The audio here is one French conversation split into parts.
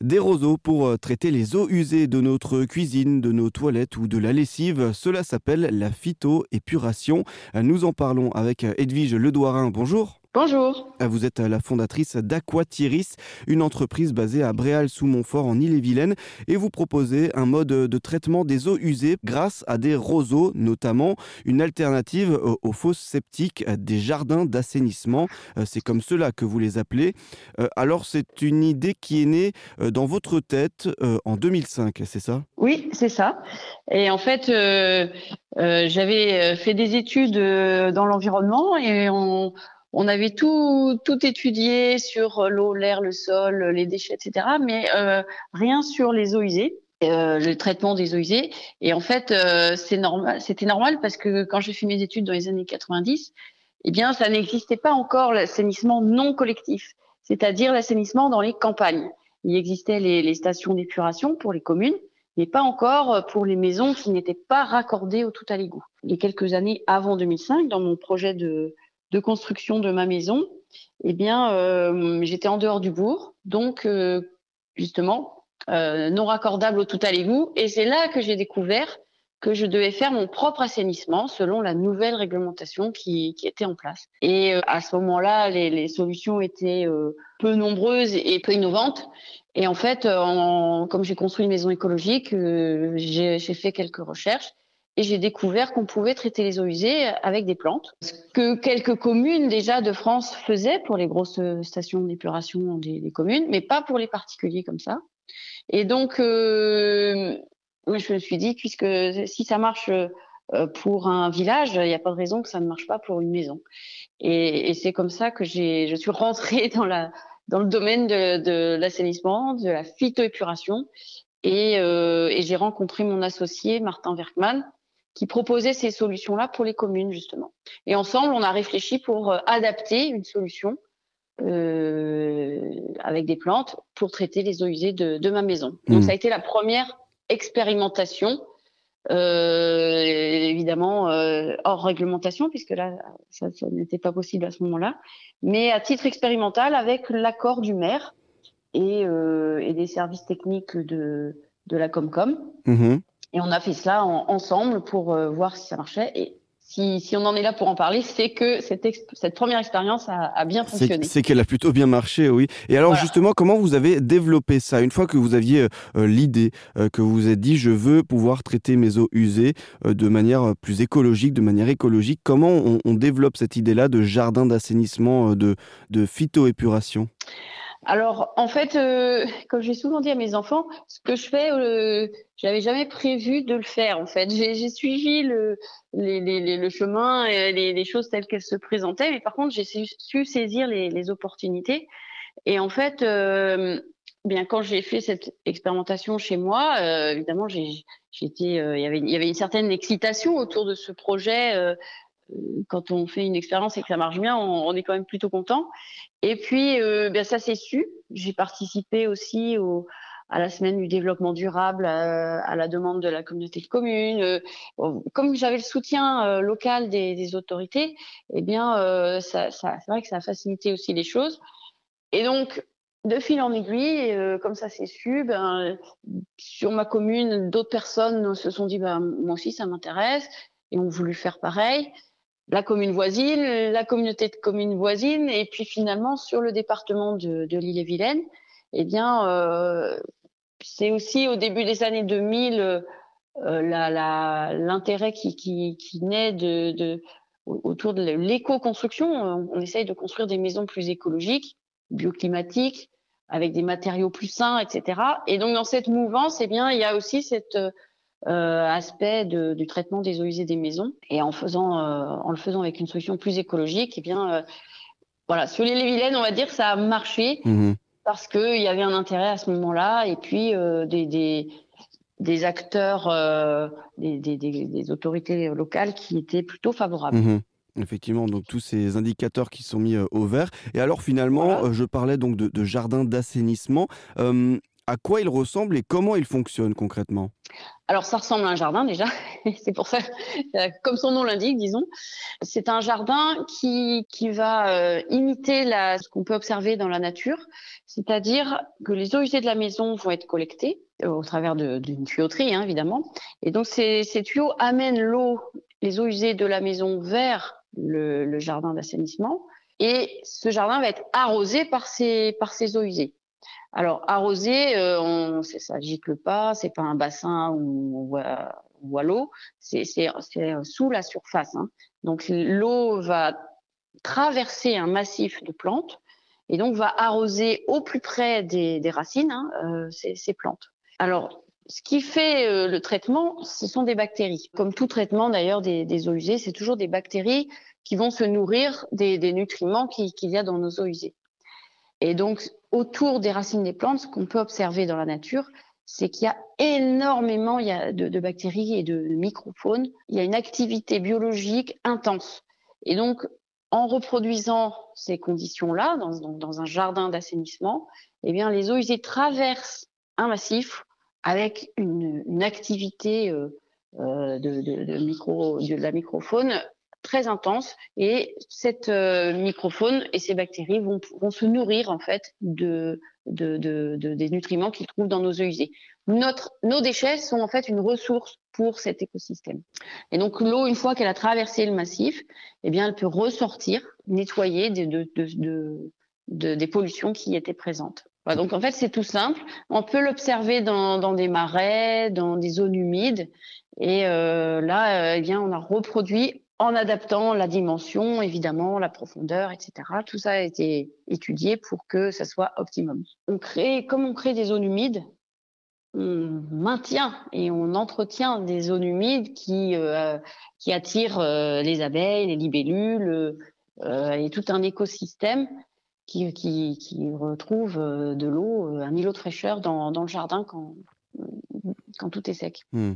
Des roseaux pour euh, traiter les eaux usées de notre cuisine, de nos toilettes ou de la lessive. Cela s'appelle la phytoépuration. Nous en parlons avec Edwige Ledouarin. Bonjour. Bonjour. Vous êtes la fondatrice d'Aquatiris, une entreprise basée à Bréal-sous-Montfort en Ille-et-Vilaine et vous proposez un mode de traitement des eaux usées grâce à des roseaux, notamment une alternative aux fosses septiques des jardins d'assainissement. Euh, c'est comme cela que vous les appelez. Euh, alors c'est une idée qui est née euh, dans votre tête en 2005, c'est ça? Oui, c'est ça. Et en fait, j'avais fait des études dans l'environnement et on on avait tout, tout étudié sur euh, l'eau, l'air, le sol, les déchets, etc., mais euh, rien sur les eaux usées. Euh, le traitement des eaux usées. Et en fait, euh, c'est normal, c'était normal parce que quand j'ai fait mes études dans les années 90, eh bien, ça n'existait pas encore l'assainissement non collectif, c'est-à-dire l'assainissement dans les campagnes. Il existait les, les stations d'épuration pour les communes, mais pas encore pour les maisons qui n'étaient pas raccordées au tout à l'égout. Les quelques années avant 2005, dans mon projet de, de construction de ma maison, eh bien, euh, j'étais en dehors du bourg, donc euh, justement euh, non raccordable au tout à l'égout. Et c'est là que j'ai découvert que je devais faire mon propre assainissement selon la nouvelle réglementation qui, était en place. Et à ce moment-là, les, solutions étaient peu nombreuses et peu innovantes. Et en fait, comme j'ai construit une maison écologique, j'ai fait quelques recherches et j'ai découvert qu'on pouvait traiter les eaux usées avec des plantes. Ce que quelques communes déjà de France faisaient pour les grosses stations d'épuration des, communes, mais pas pour les particuliers comme ça. Et donc, euh, je me suis dit, puisque si ça marche euh, pour un village, il n'y a pas de raison que ça ne marche pas pour une maison. Et, c'est comme ça que je suis rentrée dans la dans le domaine de, l'assainissement, de la phytoépuration, et, euh, et j'ai rencontré mon associé Martin Werkmann, qui proposait ces solutions-là pour les communes, justement. Et ensemble, on a réfléchi pour euh, adapter une solution euh, avec des plantes pour traiter les eaux usées de, de ma maison. Donc, mmh. ça a été la première expérimentation, euh, évidemment euh, hors réglementation, puisque là, ça, ça n'était pas possible à ce moment-là, mais à titre expérimental avec l'accord du maire et, euh, et, des services techniques de, de la Comcom. Mmh. Et on a fait ça ensemble pour euh, voir si ça marchait. Et si, si, on en est là pour en parler, c'est que cette, cette première expérience a, a, bien fonctionné. C'est qu'elle a plutôt bien marché, oui. Et alors voilà. justement, comment vous avez développé ça? Une fois que vous aviez euh, l'idée, euh, que vous vous êtes dit, je veux pouvoir traiter mes eaux usées de manière plus écologique, de manière écologique, comment on, on développe cette idée-là de jardin d'assainissement, de, de phytoépuration? Alors, en fait, euh, comme j'ai souvent dit à mes enfants, ce que je fais, euh, j'avais jamais prévu de le faire. En fait, j'ai suivi le, chemin et les, choses telles qu'elles se présentaient, mais par contre, j'ai su, saisir les, opportunités. Et en fait, euh, bien quand j'ai fait cette expérimentation chez moi, évidemment, j'étais, il y avait, une certaine excitation autour de ce projet quand on fait une expérience et que ça marche bien, on, est quand même plutôt content. Et puis, euh, bien ça s'est su. J'ai participé aussi au, à la semaine du développement durable, à, à, la demande de la communauté de communes. Euh, comme j'avais le soutien euh, local des, autorités, eh bien, euh, c'est vrai que ça a facilité aussi les choses. Et donc, de fil en aiguille, euh, comme ça s'est su, ben, sur ma commune, d'autres personnes se sont dit, ben, moi aussi, ça m'intéresse, et ont voulu faire pareil la commune voisine, la communauté de communes voisines, et puis finalement sur le département de, de l'île-et-Vilaine, eh bien, euh, c'est aussi au début des années 2000 euh, l'intérêt qui, qui, qui, naît de, de autour de l'éco-construction. On essaye de construire des maisons plus écologiques, bioclimatiques, avec des matériaux plus sains, etc. Et donc dans cette mouvance, eh bien, il y a aussi cette euh, aspect de, du traitement des eaux usées des maisons et en faisant euh, en le faisant avec une solution plus écologique et eh bien euh, voilà sur les Vilaine on va dire ça a marché mmh. parce que il y avait un intérêt à ce moment-là et puis euh, des, des, des acteurs euh, des, des, des, autorités locales qui étaient plutôt favorables mmh. Effectivement, donc tous ces indicateurs qui sont mis euh, au vert. Et alors finalement, voilà. euh, je parlais donc de, de jardin d'assainissement. Euh, À quoi il ressemble et comment il fonctionne concrètement? Alors ça ressemble à un jardin déjà, c'est pour ça, euh, comme son nom l'indique, disons. C'est un jardin qui, qui va euh, imiter ce qu'on peut observer dans la nature, c'est-à-dire que les eaux usées de la maison vont être collectées euh, au travers d'une tuyauterie, hein, évidemment. Et donc ces, ces tuyaux amènent l'eau, les eaux usées de la maison vers le, le jardin d'assainissement. Et ce jardin va être arrosé par ces, par ces eaux usées. Alors arroser, euh, on, ça gicle pas, c'est pas un bassin ou, ou à l'eau, c'est sous la surface. Hein. Donc l'eau va traverser un massif de plantes et donc va arroser au plus près des, racines hein, euh, ces, plantes. Alors ce qui fait euh, le traitement, ce sont des bactéries. Comme tout traitement d'ailleurs des, eaux usées, c'est toujours des bactéries qui vont se nourrir des, des nutriments qu'il y a dans nos eaux usées. Et donc, autour des racines des plantes, ce qu'on peut observer dans la nature, c'est qu'il y a énormément de, bactéries et de microfaunes. Il y a une activité biologique intense. Et donc, en reproduisant ces conditions-là, dans, un jardin d'assainissement, eh bien, les eaux usées traversent un massif avec une, activité euh, euh, de, micro, de la microfaune très intense et cette euh, microfaune et ces bactéries vont, vont, se nourrir en fait de, de, de, de des nutriments qu'ils trouvent dans nos eaux usées. Notre, nos déchets sont en fait une ressource pour cet écosystème. Et donc l'eau, une fois qu'elle a traversé le massif, eh bien elle peut ressortir, nettoyer de, de, des pollutions qui étaient présentes. Donc en fait c'est tout simple. On peut l'observer dans, dans, des marais, dans des zones humides. Et euh, là, euh, eh bien, on a reproduit en adaptant la dimension, évidemment, la profondeur, etc. Tout ça a été étudié pour que ça soit optimum. On crée, comme on crée des zones humides, on maintient et on entretient des zones humides qui, euh, qui attirent euh, les abeilles, les libellules euh, et tout un écosystème qui, qui, qui retrouve de l'eau, un îlot de fraîcheur dans, dans le jardin quand, quand tout est sec. Mmh.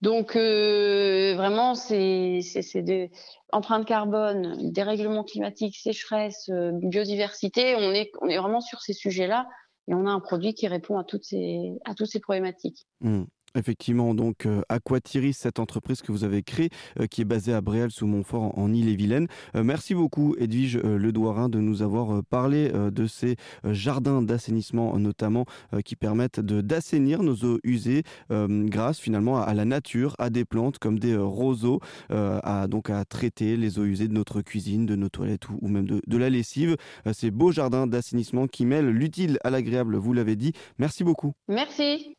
Donc euh, vraiment, c'est de empreinte carbone, dérèglement climatique, sécheresse, euh, biodiversité. On est, on est vraiment sur ces sujets-là et on a un produit qui répond à toutes ces, à toutes ces problématiques. Mmh. Effectivement, donc euh, Aquatiris, cette entreprise que vous avez créée, euh, qui est basée à Bréal sous Montfort en, Ille-et-Vilaine. Euh, merci beaucoup Edwige Ledouarin de nous avoir parlé de ces jardins d'assainissement notamment qui permettent d'assainir nos eaux usées grâce finalement à, la nature, à des plantes comme des roseaux, à, donc à traiter les eaux usées de notre cuisine, de nos toilettes ou, même de, de, la lessive. ces beaux jardins d'assainissement qui mêlent l'utile à l'agréable, vous l'avez dit. Merci beaucoup. Merci.